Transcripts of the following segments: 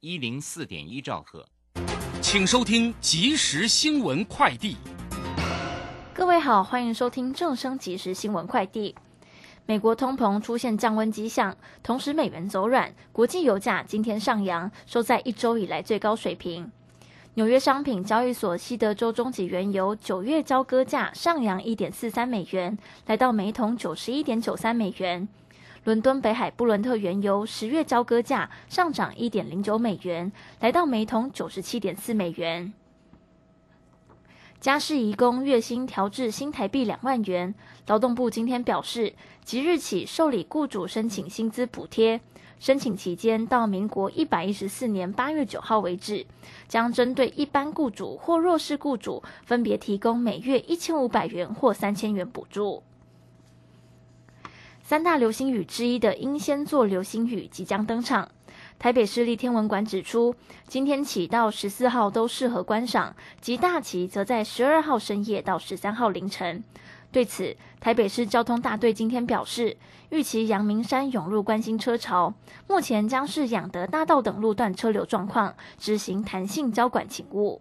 一零四点一兆赫，请收听即时新闻快递。各位好，欢迎收听正声即时新闻快递。美国通膨出现降温迹象，同时美元走软，国际油价今天上扬，收在一周以来最高水平。纽约商品交易所西德州中级原油九月交割价上扬一点四三美元，来到每桶九十一点九三美元。伦敦北海布伦特原油十月交割价上涨一点零九美元，来到每桶九十七点四美元。家事移工月薪调至新台币两万元，劳动部今天表示，即日起受理雇主申请薪资补贴，申请期间到民国一百一十四年八月九号为止，将针对一般雇主或弱势雇主，分别提供每月一千五百元或三千元补助。三大流星雨之一的英仙座流星雨即将登场。台北市立天文馆指出，今天起到十四号都适合观赏，极大期则在十二号深夜到十三号凌晨。对此，台北市交通大队今天表示，预期阳明山涌入关心车潮，目前将是养德大道等路段车流状况，执行弹性交管勤务。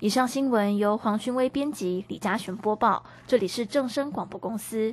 以上新闻由黄勋威编辑，李嘉璇播报，这里是正声广播公司。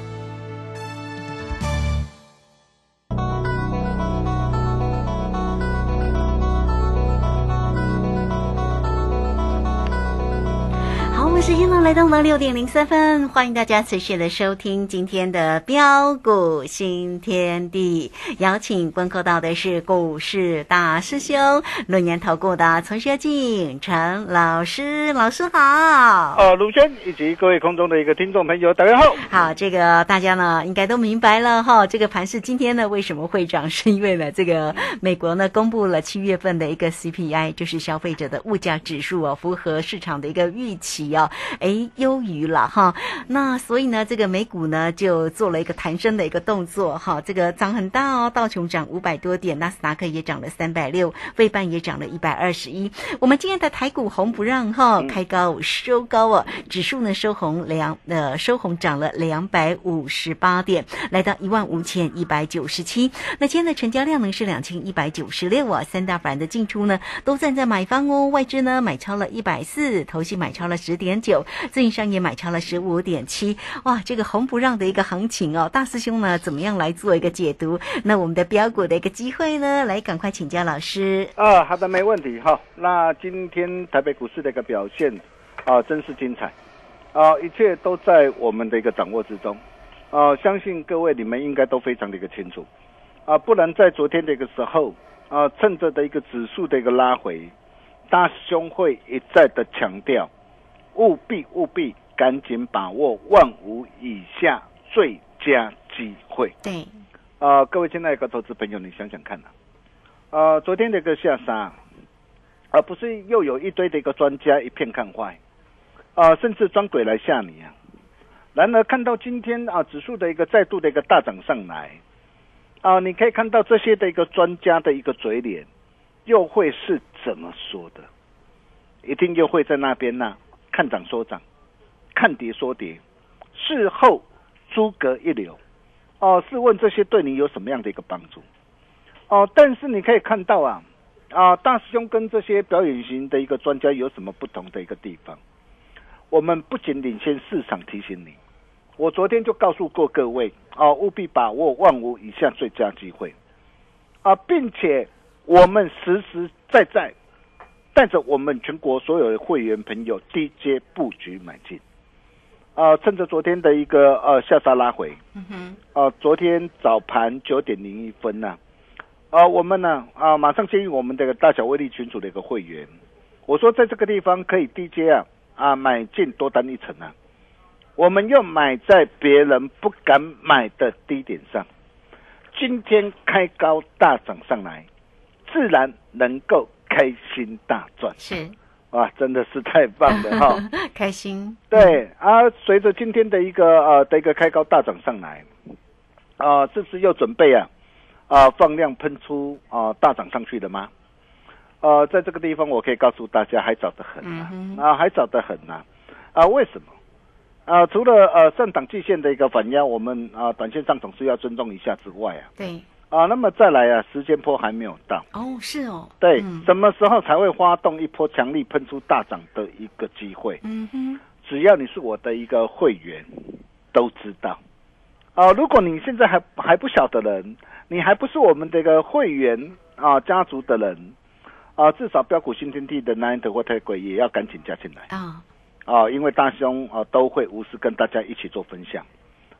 时间呢来到了六点零三分，欢迎大家持续的收听今天的标股新天地。邀请观看到的是股市大师兄论年投顾的陈学进陈老师，老师好。哦，卢轩以及各位空中的一个听众朋友，大家好。好，这个大家呢应该都明白了哈。这个盘是今天呢为什么会涨？是因为呢这个美国呢公布了七月份的一个 CPI，就是消费者的物价指数哦，符合市场的一个预期哦。哎，优于了哈，那所以呢，这个美股呢就做了一个弹升的一个动作哈，这个涨很大哦，道琼涨五百多点，纳斯达克也涨了三百六，费半也涨了一百二十一。我们今天的台股红不让哈，开高收高哦，指数呢收红两呃收红涨了两百五十八点，来到一万五千一百九十七。那今天的成交量呢是两千一百九十六啊，三大板的进出呢都站在买方哦，外资呢买超了一百四，投信买超了十点九。自营商也买超了十五点七，哇，这个红不让的一个行情哦，大师兄呢怎么样来做一个解读？那我们的标股的一个机会呢，来赶快请教老师。啊，好的，没问题哈。那今天台北股市的一个表现啊，真是精彩啊，一切都在我们的一个掌握之中啊，相信各位你们应该都非常的一个清楚啊，不然在昨天的一个时候啊，趁着的一个指数的一个拉回，大师兄会一再的强调。务必务必赶紧把握万五以下最佳机会。对，啊，各位亲爱的投资朋友，你想想看呐，啊，昨天的一个下杀，而不是又有一堆的一个专家一片看坏，啊，甚至装鬼来吓你啊。然而看到今天啊，指数的一个再度的一个大涨上来，啊，你可以看到这些的一个专家的一个嘴脸，又会是怎么说的？一定又会在那边呐。看涨说涨，看跌说跌，事后诸葛一流，哦，试问这些对你有什么样的一个帮助？哦，但是你可以看到啊，啊，大师兄跟这些表演型的一个专家有什么不同的一个地方？我们不仅领先市场，提醒你，我昨天就告诉过各位，啊，务必把握万无以下最佳机会，啊，并且我们实实在在带着我们全国所有的会员朋友低阶布局买进。啊，趁着昨天的一个呃下杀拉回，嗯哼，啊，昨天早盘九点零一分呢，啊，我们呢啊马上建议我们这个大小威力群组的一个会员，我说在这个地方可以低阶啊啊买进多单一层啊，我们又买在别人不敢买的低点上，今天开高大涨上来，自然能够开心大赚。是。哇，真的是太棒了哈！开心。对啊，随着今天的一个呃的一个开高大涨上来，啊，这是又准备啊啊放量喷出啊大涨上去的吗？呃，在这个地方我可以告诉大家，还早得很啊，啊还早得很呐啊！为什么？啊，除了呃上档季线的一个反压，我们啊短线上总是要尊重一下之外啊，对。啊，那么再来啊，时间波还没有到哦，是哦，对，什么时候才会发动一波强力喷出大涨的一个机会？嗯哼，只要你是我的一个会员，都知道。啊，如果你现在还还不晓得人，你还不是我们这个会员啊家族的人啊，至少标股新天地的 nine 或太鬼也要赶紧加进来啊啊，因为大兄啊都会无私跟大家一起做分享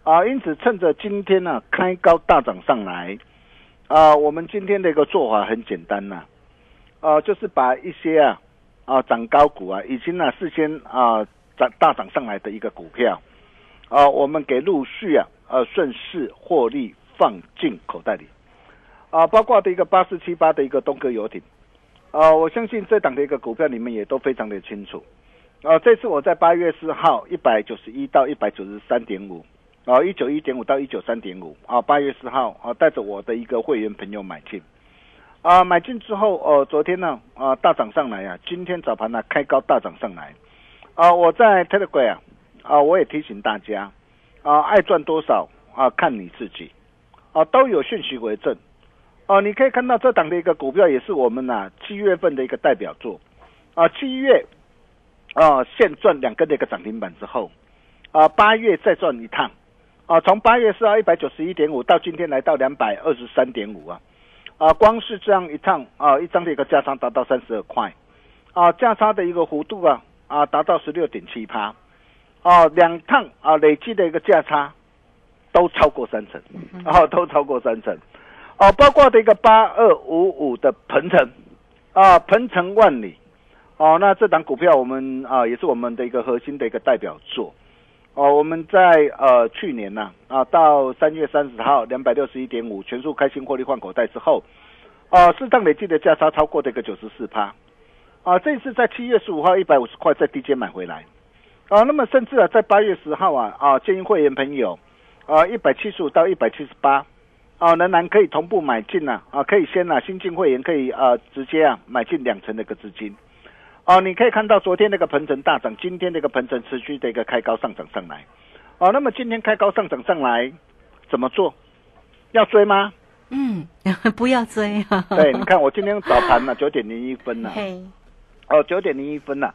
啊，因此趁着今天呢开高大涨上来。啊，我们今天的一个做法很简单呐，啊，就是把一些啊啊涨高股啊，已经呢事先啊涨大涨上来的一个股票，啊，我们给陆续啊呃顺势获利放进口袋里，啊，包括的一个八四七八的一个东哥游艇，啊，我相信这档的一个股票你们也都非常的清楚，啊，这次我在八月四号一百九十一到一百九十三点五。啊，一九一点五到一九三点五啊，八月四号啊，带着我的一个会员朋友买进，啊，买进之后哦，昨天呢啊大涨上来啊，今天早盘呢开高大涨上来，啊，我在 Telegram 啊啊，我也提醒大家啊，爱赚多少啊，看你自己。啊，都有讯息为证。啊，你可以看到这档的一个股票也是我们呐七月份的一个代表作。啊，七月啊现赚两个的一个涨停板之后啊，八月再赚一趟。啊，从八月四号一百九十一点五到今天来到两百二十三点五啊，啊，光是这样一趟啊，一张的一个价差达到三十二块，啊，价差的一个幅度啊，啊，达到十六点七趴，啊，两趟啊累计的一个价差都超过三成，啊，都超过三成，哦，包括的一个八二五五的鹏程，啊，鹏程万里，哦，那这档股票我们啊也是我们的一个核心的一个代表作。哦，我们在呃去年呐啊，到三月三十号两百六十一点五全数开新获利换口袋之后，啊，适当累计的价差超过这个九十四趴，啊，这次在七月十五号一百五十块在低阶买回来，啊，那么甚至啊在八月十号啊啊建议会员朋友啊一百七十五到一百七十八，啊仍然可以同步买进呐啊可以先呐新进会员可以啊直接啊买进两成的一个资金。哦，你可以看到昨天那个鹏程大涨，今天那个鹏程持续的一个开高上涨上来。哦，那么今天开高上涨上来，怎么做？要追吗？嗯，不要追。对，你看我今天早盘呢 九点零一分呢。哦，九点零一分呢。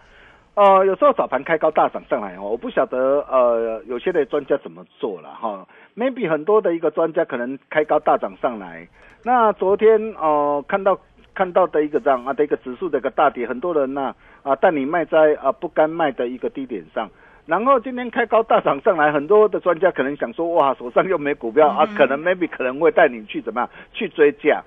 哦，有时候早盘开高大涨上来哦，我不晓得呃有些的专家怎么做了哈。Maybe 很多的一个专家可能开高大涨上来，那昨天哦看到。看到的一个这样啊的一个指数的一个大跌，很多人呢啊带你卖在啊不该卖的一个低点上，然后今天开高大涨上来，很多的专家可能想说哇手上又没股票啊，可能 maybe 可能会带你去怎么样去追价，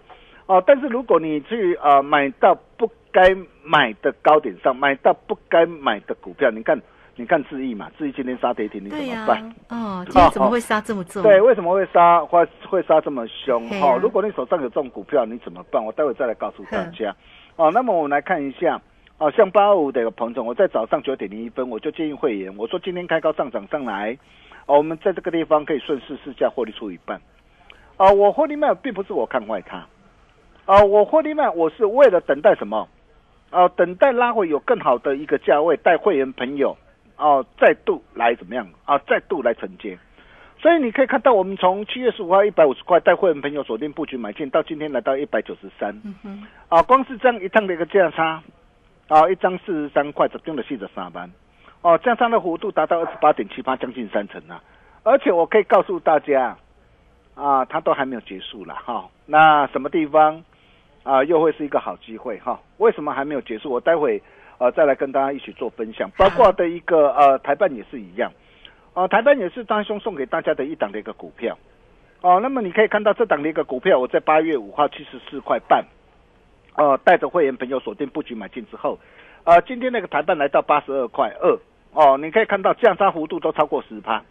哦，但是如果你去啊买到不该买的高点上，买到不该买的股票，你看。你看智毅嘛，智毅今天杀跌停，你怎么办？哦，今天怎么会杀这么重？对，为什么会杀？会会杀这么凶？哈，如果你手上有这种股票，你怎么办？我待会再来告诉大家。哦，那么我们来看一下，哦，像八二五的彭总，我在早上九点零一分，我就建议会员，我说今天开高上涨上来，哦，我们在这个地方可以顺势试价获利出一半。啊，我获利卖并不是我看坏它，啊，我获利卖我是为了等待什么？啊，等待拉回有更好的一个价位，带会员朋友。哦，再度来怎么样啊？再度来承接，所以你可以看到，我们从七月十五号一百五十块带会员朋友锁定布局买进，到今天来到一百九十三，啊，光是这样一趟的一个价差，啊，一张四十三块，只用了四十三班，哦，价差的幅度达到二十八点七八，将近三成啊！而且我可以告诉大家，啊，它都还没有结束了哈。那什么地方啊，又会是一个好机会哈？为什么还没有结束？我待会呃再来跟大家一起做分享，包括的一个呃台办也是一样。哦，台办也是张兄送给大家的一档的一个股票，哦，那么你可以看到这档的一个股票，我在八月五号七十四块半，哦，带着会员朋友锁定布局买进之后，呃，今天那个台办来到八十二块二，哦，你可以看到降差幅度都超过十趴，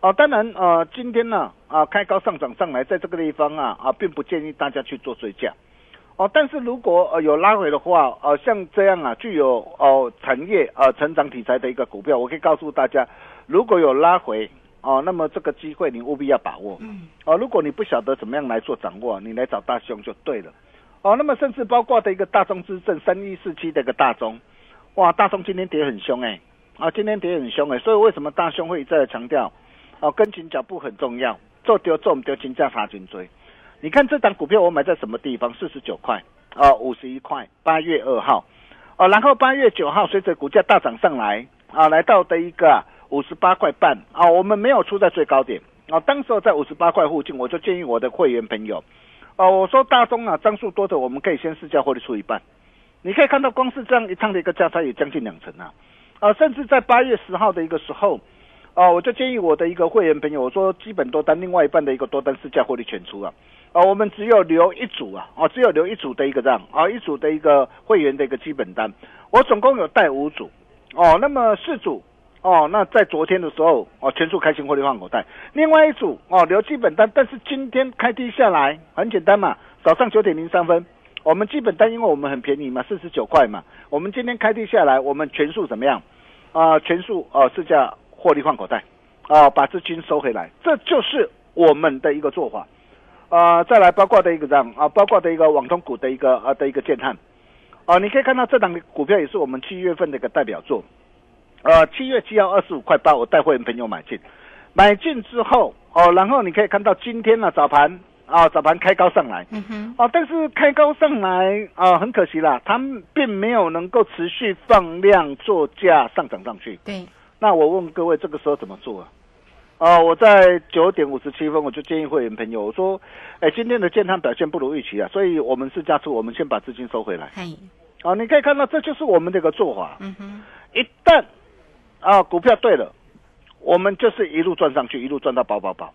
哦，当然，呃，今天呢，啊，开高上涨上来，在这个地方啊，啊，并不建议大家去做追加，哦，但是如果呃有拉回的话，呃，像这样啊，具有哦产业呃成长题材的一个股票，我可以告诉大家。如果有拉回哦，那么这个机会你务必要把握。嗯，哦，如果你不晓得怎么样来做掌握，你来找大兄就对了。哦，那么甚至包括的一个大中之证三一四七的一个大中，哇，大中今天跌很凶哎，啊，今天跌很凶哎，所以为什么大兄会一再强调，哦，跟紧脚步很重要，做丢做唔丢，金价差紧追。你看这档股票我买在什么地方？四十九块，哦，五十一块，八月二号，哦，然后八月九号随着股价大涨上来，啊，来到的一个。五十八块半啊，我们没有出在最高点啊，当时候在五十八块附近，我就建议我的会员朋友，哦，我说大中啊，张数多的我们可以先试价获利出一半，你可以看到光是这样一趟的一个价差也将近两成啊，啊，甚至在八月十号的一个时候，哦，我就建议我的一个会员朋友，我说基本多单另外一半的一个多单试价获利全出啊，啊，我们只有留一组啊，哦，只有留一组的一个这样啊，一组的一个会员的一个基本单，我总共有带五组，哦，那么四组。哦，那在昨天的时候，哦，全数开新获利换口袋。另外一组哦，留基本单，但是今天开低下来，很简单嘛，早上九点零三分，我们基本单因为我们很便宜嘛，四十九块嘛，我们今天开低下来，我们全数怎么样？啊，全数哦，试价获利换口袋，啊，把资金收回来，这就是我们的一个做法。啊，再来包括的一个这样啊，包括的一个网通股的一个啊的一个建探，啊，你可以看到这档股票也是我们七月份的一个代表作。呃，七月七号二十五块八，我带会员朋友买进，买进之后哦，然后你可以看到今天呢早盘啊早盘开高上来，嗯哼，哦，但是开高上来啊很可惜啦，他们并没有能够持续放量做价上涨上去。对，那我问各位这个时候怎么做啊？哦，我在九点五十七分我就建议会员朋友我说，哎，今天的健康表现不如预期啊，所以我们是加速，我们先把资金收回来。嘿，哦，你可以看到这就是我们这个做法。嗯哼，一旦啊，股票对了，我们就是一路赚上去，一路赚到饱饱饱。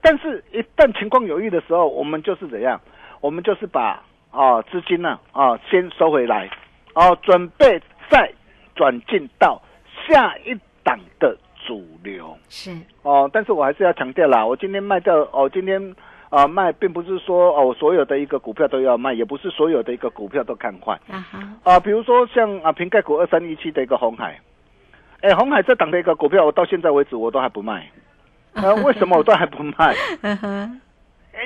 但是，一旦情况有异的时候，我们就是怎样？我们就是把啊资金呢啊先收回来，哦，准备再转进到下一档的主流。是哦，但是我还是要强调啦，我今天卖掉哦，今天啊卖，并不是说哦所有的一个股票都要卖，也不是所有的一个股票都看坏。啊哈啊，比如说像啊瓶盖股二三一七的一个红海。哎，红海这档的一个股票，我到现在为止我都还不卖。呃，为什么我都还不卖？嗯哼，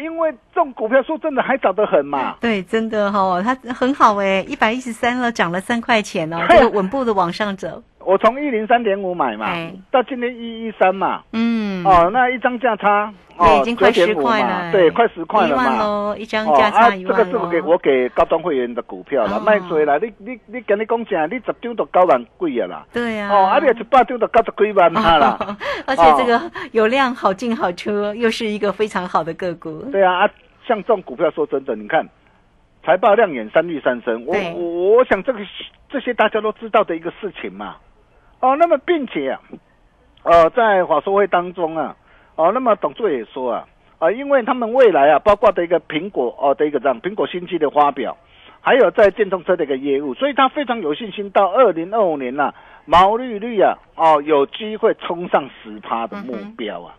因为这种股票说真的还早得很嘛。对，真的哈，它很好哎，一百一十三了，涨了三块钱哦，这个稳步的往上走。我从一零三点五买嘛，到今天一一三嘛，嗯，哦，那一张价差，哦，已经快十块了，对，快十块了嘛，一张价差一万这个是我给我给高端会员的股票了，卖出来，你你你跟你讲讲，你十张都高万贵啊啦，对呀，哦，啊，你一百张都九十几万啊啦，而且这个有量好进好出，又是一个非常好的个股。对啊，啊，像这种股票，说真的，你看财报亮眼，三绿三升，我我我想这个这些大家都知道的一个事情嘛。哦，那么并且啊，呃，在法说会当中啊，哦，那么董座也说啊，啊，因为他们未来啊，包括的一个苹果哦的一个这样苹果新机的发表，还有在电动车的一个业务，所以他非常有信心，到二零二五年呐，毛利率啊，哦，有机会冲上十趴的目标啊。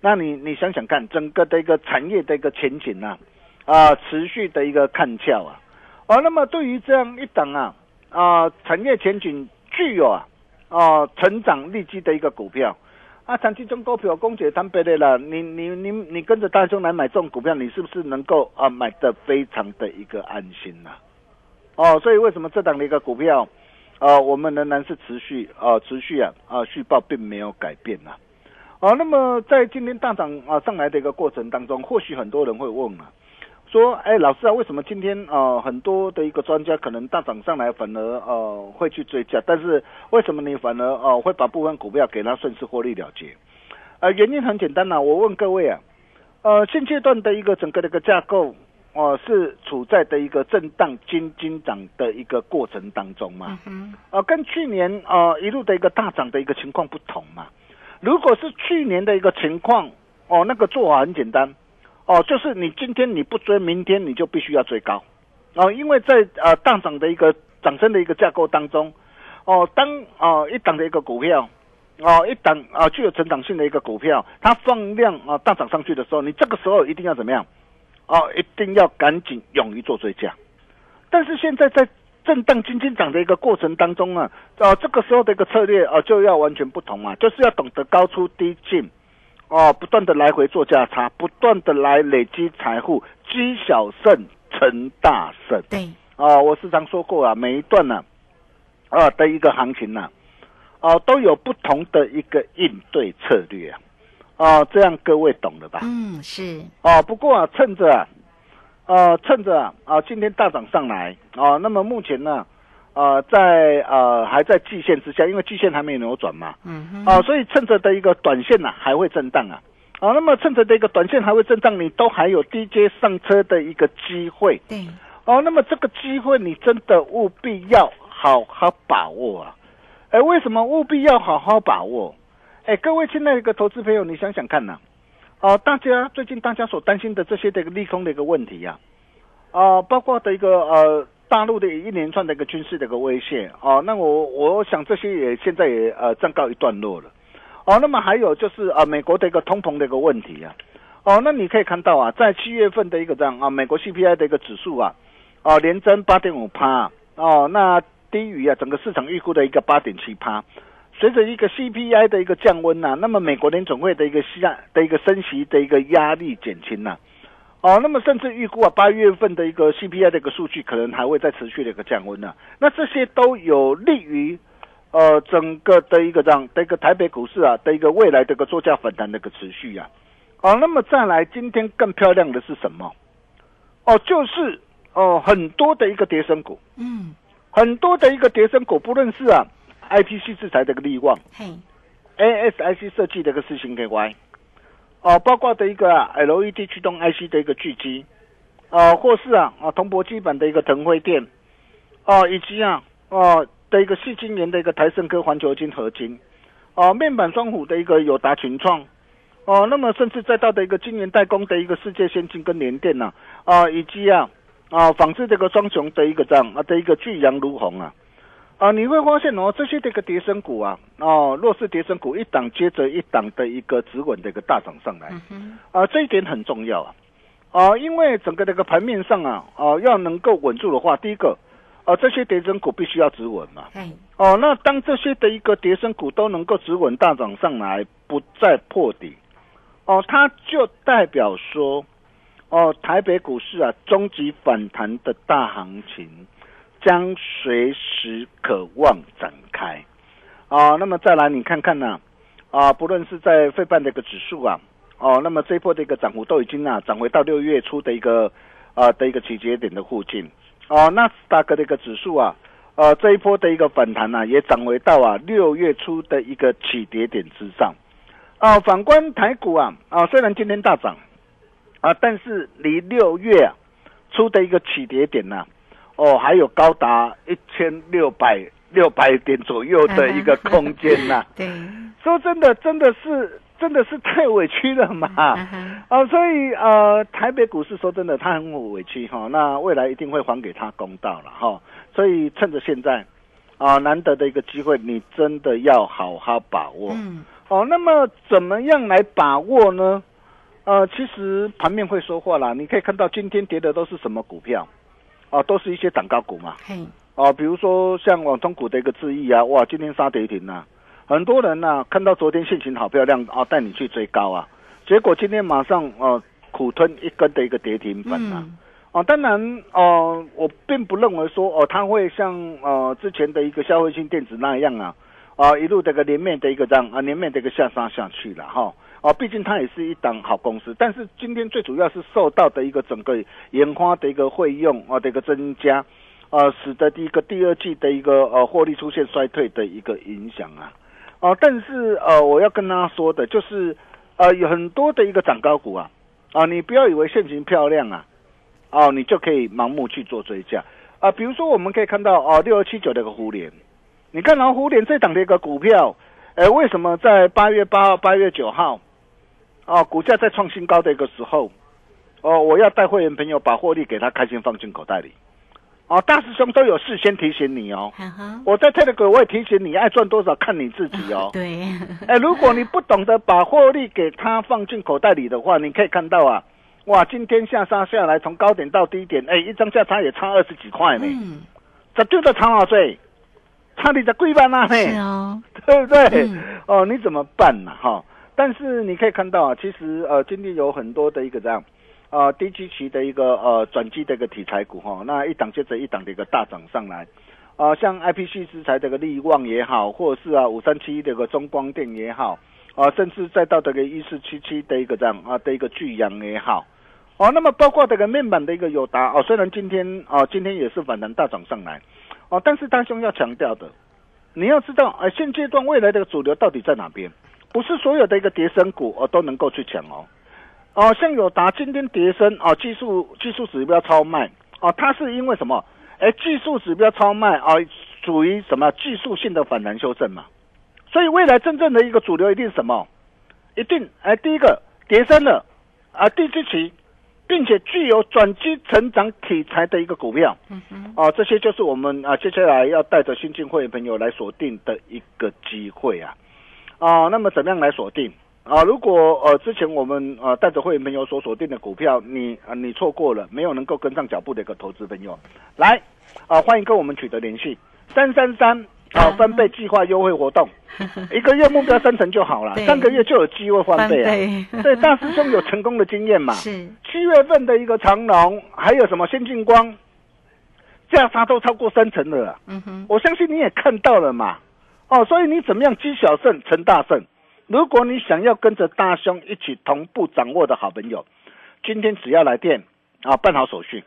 那你你想想看，整个的一个产业的一个前景啊，啊，持续的一个看俏啊，哦，那么对于这样一档啊，啊，产业前景具有啊。哦，成长利基的一个股票，啊，长期中股票，公姐谈别的了，你你你你跟着大众来买这种股票，你是不是能够啊买的非常的一个安心呐？哦，所以为什么这档的一个股票，啊，我们仍然是持续啊持续啊啊续报并没有改变呐？哦，那么在今天大涨啊上来的一个过程当中，或许很多人会问啊，说，哎，老师啊，为什么今天呃很多的一个专家可能大涨上来，反而呃会去追加，但是为什么你反而呃会把部分股票给它顺势获利了结？呃，原因很简单呐、我问各位啊，呃，现阶段的一个整个的一个架构。哦、是处在的一个震荡金金涨的一个过程当中嘛？嗯呃，跟去年呃一路的一个大涨的一个情况不同嘛。如果是去年的一个情况，哦，那个做法很简单，哦，就是你今天你不追，明天你就必须要追高，哦，因为在呃大涨的一个涨升的一个架构当中，哦，当呃一档的一个股票，哦一档啊、具有成长性的一个股票，它放量啊、大涨上去的时候，你这个时候一定要怎么样？哦，一定要赶紧勇于做追加。但是现在在震荡金金涨的一个过程当中啊，呃，这个时候的一个策略啊、就要完全不同啊，就是要懂得高出低进，哦，不断的来回做价差，不断的来累积财富，积小胜成大胜。对，哦、我时常说过啊，每一段呢、啊，的一个行情呢、哦、都有不同的一个应对策略啊，哦，这样各位懂了吧？嗯，是，哦，不过啊，趁着啊，呃，趁着啊，啊，今天大涨上来啊，那么目前呢，呃，在呃还在季线之下，因为季线还没有扭转嘛，嗯哼，啊，所以趁着的一个短线呢、还会震荡啊，啊，那么趁着的一个短线还会震荡，你都还有低阶上车的一个机会。对，哦，那么这个机会你真的务必要好好把握啊！哎，为什么务必要好好把握？哎，各位亲爱的一个投资朋友，你想想看呐、哦、大家最近大家所担心的这些的一个利空的一个问题呀、啊，包括的一个呃大陆的一连串的一个军事的一个威胁。哦、那我我想这些也现在也呃暂告一段落了。哦，那么还有就是啊、美国的一个通膨的一个问题啊，哦，那你可以看到啊，在七月份的一个这样啊，美国 CPI 的一个指数啊，哦连增八点五趴。哦，那低于啊整个市场预估的一个八点七趴。随着一个 CPI 的一个降温呐、那么美国联总会的一个下的一个升息的一个压力减轻呐、哦，那么甚至预估啊，八月份的一个 CPI 的一个数据可能还会再持续的一个降温呢、那这些都有利于呃整个的一个这样的一个台北股市啊的一个未来的一个作价反弹的一个持续啊。哦，那么再来，今天更漂亮的是什么？哦，就是哦很多的一个跌升股，嗯，很多的一个跌升股，不论是啊 IPC 制裁的一个利旺。嘿，ASIC 设计的一个四星 KY，哦，包括的一个、啊、LED 驱动 IC 的一个巨基，哦，或是啊啊铜箔基板的一个腾辉电，哦，以及啊哦的一个细晶圆的一个台盛科环球金合金，哦，面板双虎的一个友达群创，哦，那么甚至再到的一个晶圆代工的一个世界先进跟联电呐、啊，以及啊啊仿制这个双雄的一个这样啊的一个巨阳如虹啊。啊，你会发现哦，这些的一个跌升股啊，哦，弱势跌升股一档接着一档的一个止稳的一个大涨上来，嗯，啊，这一点很重要啊，啊，因为整个这个盘面上啊，啊，要能够稳住的话，第一个，啊，这些跌升股必须要止稳嘛，嘿，哦，那当这些的一个跌升股都能够止稳大涨上来，不再破底，哦，它就代表说，哦，台北股市啊，终极反弹的大行情将随时可望展开，啊，那么再来你看看呢、啊，不论是在费半的一个指数啊，哦，那么这一波的一个涨幅都已经啊涨回到六月初的一个啊的一个起节点的附近，哦，纳斯达克的一个指数啊，呃，这一波的一个反弹呢、也涨回到啊六月初的一个起跌点之上，啊，反观台股啊，啊，虽然今天大涨，啊，但是离六月啊初的一个起跌点呢、哦，还有高达一千六百六百点左右的一个空间呐、对，说真的，真的是真的是太委屈了嘛。啊，所以呃，台北股市说真的，他很委屈哈、那未来一定会还给他公道了哈、所以趁着现在啊、难得的一个机会，你真的要好好把握。嗯，哦，那么怎么样来把握呢？呃，其实盘面会说话啦。你可以看到今天跌的都是什么股票？哦、都是一些涨高股嘛。嘿，哦，比如说像网通股的一个智易啊，哇，今天杀跌停呐、很多人呐、看到昨天现行好漂亮啊，带你去追高啊，结果今天马上呃苦吞一根的一个跌停板啊。嗯，哦，当然，哦、我并不认为说哦，它会像呃之前的一个消费性电子那样啊，啊一路这个连面的一个这样啊连面的一个下杀下去了哈。哦，毕竟它也是一档好公司，但是今天最主要是受到的一个整个研发的一个费用啊的一个增加，呃，使得第一个第二季的一个呃获利出现衰退的一个影响啊。哦，但是呃，我要跟大家说的就是，呃，有很多的一个涨高股啊，啊，你不要以为现行漂亮啊，哦，你就可以盲目去做追加啊。比如说，我们可以看到哦，六二七九的一个互联，你看到互联这档的一个股票，哎，为什么在八月八号、八月九号？哦，股价在创新高的一个时候，哦，我要带会员朋友把获利给他开心放进口袋里。哦，大师兄都有事先提醒你哦。我在 Telegram 我也提醒你，爱赚多少看你自己哦。对。哎，如果你不懂得把获利给他放进口袋里的话，你可以看到啊，哇，今天下杀下来，从高点到低点，哎，一张价差也差二十几块呢。嗯。这就在长老最，差你在贵半那呢。是哦。对不对？哦，你怎么办呢？哈。但是你可以看到啊，其实呃，今天有很多的一个这样，啊，低基期的一个呃转机的一个题材股哈，那一档接着一档的一个大涨上来，啊，像 I P C 制裁这个利旺也好，或者是啊五三七一的一个中光电也好，啊，甚至再到这个一四七七的一个这样啊的一个巨阳也好，哦，那么包括这个面板的一个友达哦，虽然今天啊今天也是反弹大涨上来，哦，但是大兄要强调的，你要知道啊，现阶段未来的主流到底在哪边？不是所有的一个跌升股哦都能够去抢哦，哦，像友达今天叠升哦，技术技术指标超卖哦，它是因为什么？哎，技术指标超卖啊，属于什么技术性的反弹修正嘛？所以未来真正的一个主流一定什么？一定哎，第一个叠升了啊，低基期，并且具有转机成长题材的一个股票，嗯哼，哦，这些就是我们啊接下来要带着新进会员朋友来锁定的一个机会啊。啊，那么怎么样来锁定啊？如果呃之前我们呃带着会员朋友所锁定的股票，你啊你错过了，没有能够跟上脚步的一个投资朋友，来啊欢迎跟我们取得联系，三三三啊翻倍计划优惠活动，一个月目标三成就好了，三个月就有机会翻倍啊！对，大师兄有成功的经验嘛？是七月份的一个长龙，还有什么先进光，价差都超过三成了，嗯哼，我相信你也看到了嘛。哦，所以你怎么样积小胜成大胜？如果你想要跟着大兄一起同步掌握的好朋友，今天只要来电啊，办好手续，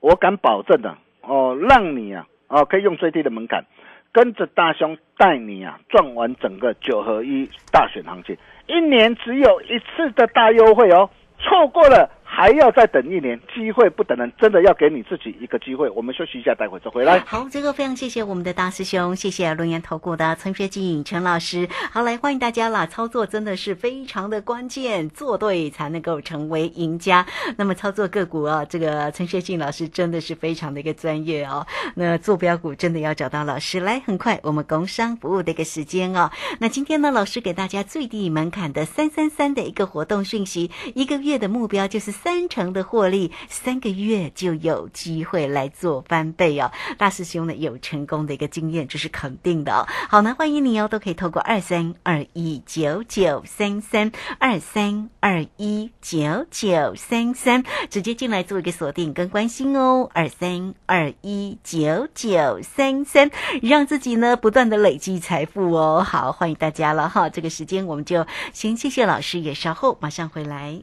我敢保证的哦，让你啊哦可以用最低的门槛，跟着大兄带你啊赚完整个九合一大选行情，一年只有一次的大优惠哦，错过了。还要再等一年，机会不等人，真的要给你自己一个机会。我们休息一下，待会再回来。好，这个非常谢谢我们的大师兄，谢谢龙岩投顾的陈学进陈老师。好，来欢迎大家啦！操作真的是非常的关键，做对才能够成为赢家。那么操作个股啊，这个陈学进老师真的是非常的一个专业哦。那做标股真的要找到老师来，很快我们工商服务的一个时间哦。那今天呢，老师给大家最低门槛的三三三的一个活动讯息，一个月的目标就是。三三成的获利，三个月就有机会来做翻倍哦！大师兄呢有成功的一个经验，这是肯定的哦。好呢，欢迎你哦，都可以透过二三二一九九三三二三二一九九三三直接进来做一个锁定跟关心哦。二三二一九九三三，让自己呢不断的累积财富哦。好，欢迎大家了哈！这个时间我们就先谢谢老师，也稍后马上回来。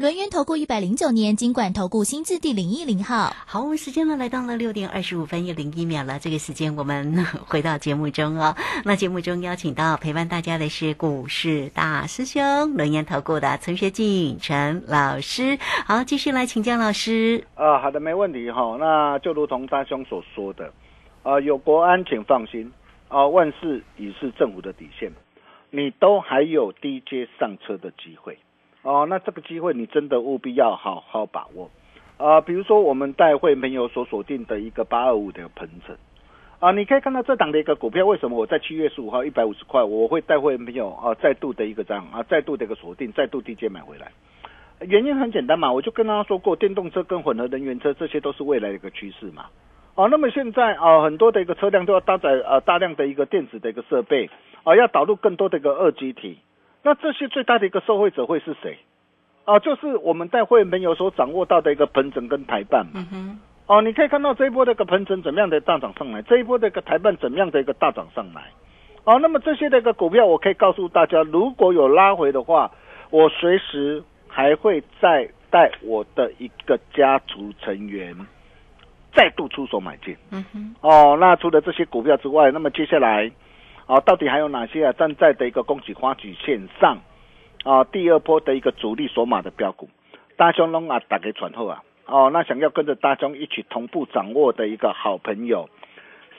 轮源投顾一百零九年金管投顾新字第零一零号。好，我们时间呢来到了六点二十五分又零一秒了。这个时间我们回到节目中哦。那节目中邀请到陪伴大家的是股市大师兄轮源投顾的陈学进陈老师。好，继续来请教老师。啊，好的，没问题哈。那就如同大兄所说的，啊，有国安请放心啊，万事已是政府的底线，你都还有低阶上车的机会。哦，那这个机会你真的务必要好好把握，啊，比如说我们带会朋友所锁定的一个八二五的鹏程，啊，你可以看到这档的一个股票，为什么我在七月十五号一百五十块，我会带会朋友啊再度的一个涨啊再度的一个锁定，再度低阶买回来，原因很简单嘛，我就跟大家说过，电动车跟混合能源车这些都是未来的一个趋势嘛，啊，那么现在啊很多的一个车辆都要搭载呃大量的一个电子的一个设备，啊，要导入更多的一个二极体。那这些最大的一个受惠者会是谁？啊，就是我们在会没有所掌握到的一个盆整跟台办嘛。哦，你可以看到这一波的一个盆整怎么样的大涨上来，这一波的一个台办怎么样的一个大涨上来。哦，那么这些的一个股票，我可以告诉大家，如果有拉回的话，我随时还会再带我的一个家族成员再度出手买进。嗯哼。哦，那除了这些股票之外，那么接下来。啊，到底还有哪些啊？站在的一个恭喜花曲线上，啊，第二波的一个主力索马的标股，大兄龙啊，打给传后啊，哦，那想要跟着大兄一起同步掌握的一个好朋友，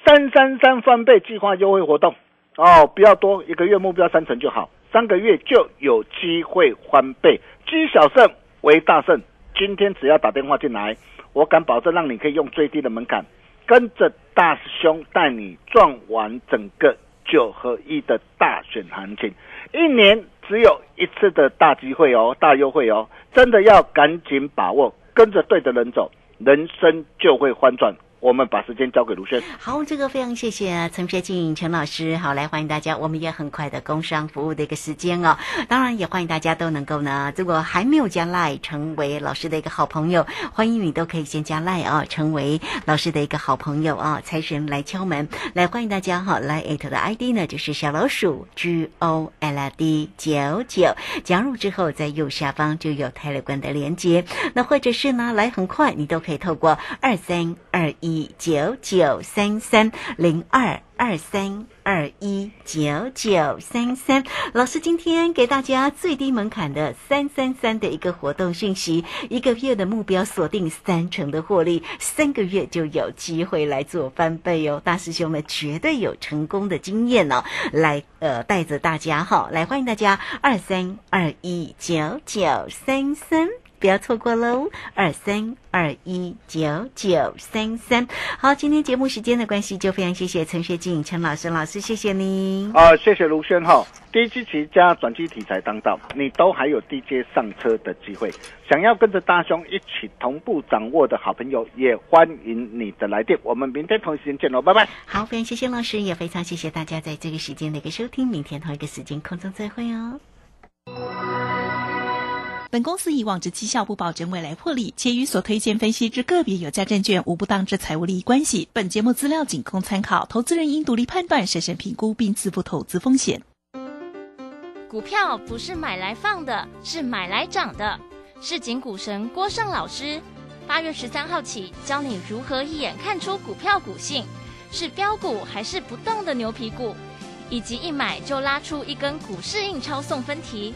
三三三翻倍计划优惠活动，哦，不要多，一个月目标三成就好，三个月就有机会翻倍，积小胜为大胜。今天只要打电话进来，我敢保证让你可以用最低的门槛，跟着大师兄带你赚完整个。九合一的大选行情，一年只有一次的大机会哦，大优惠哦，真的要赶紧把握，跟着对的人走，人生就会翻转。我们把时间交给卢轩。好，这个非常谢谢陈学静陈老师。好，来欢迎大家，我们也很快的工商服务的一个时间哦。当然也欢迎大家都能够呢，如果还没有加赖成为老师的一个好朋友，欢迎你都可以先加赖啊，成为老师的一个好朋友啊。财神来敲门，来欢迎大家哈，来艾特的 ID 呢就是小老鼠 G O L D 九九，加入之后在右下方就有泰勒关的连接，那或者是呢，来很快你都可以透过二三二一。一九九三三零二二三二一九九三三，老师今天给大家最低门槛的三三三的一个活动讯息，一个月的目标锁定三成的获利，三个月就有机会来做翻倍哦！大师兄们绝对有成功的经验哦，来呃带着大家哈，来欢迎大家二三二一九九三三。不要错过喽！二三二一九九三三。好，今天节目时间的关系，就非常谢谢陈学静陈老师老师，谢谢您。啊，谢谢卢轩哈。低基期加转机题材当道，你都还有低阶上车的机会。想要跟着大兄一起同步掌握的好朋友，也欢迎你的来电。我们明天同一时间见喽，拜拜。好，非常谢谢老师，也非常谢谢大家在这个时间的一个收听。明天同一个时间空中再会哦。本公司以往之绩效不保证未来获利，且与所推荐分析之个别有价证券无不当之财务利益关系。本节目资料仅供参考，投资人应独立判断、审慎评估并自负投资风险。股票不是买来放的，是买来涨的。市井股神郭胜老师，八月十三号起教你如何一眼看出股票股性，是标股还是不动的牛皮股，以及一买就拉出一根股市印钞送分题。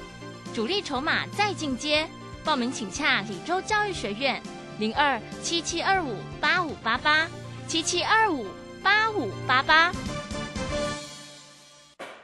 主力筹码再进阶，报名请洽李州教育学院零二七七二五八五八八七七二五八五八八。